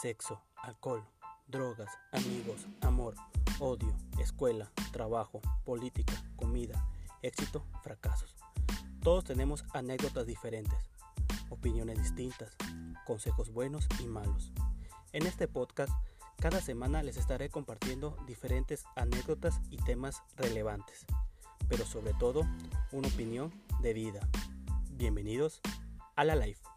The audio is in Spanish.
sexo, alcohol, drogas, amigos, amor, odio, escuela, trabajo, política, comida, éxito, fracasos. Todos tenemos anécdotas diferentes, opiniones distintas, consejos buenos y malos. En este podcast, cada semana les estaré compartiendo diferentes anécdotas y temas relevantes, pero sobre todo una opinión de vida. Bienvenidos a la Life.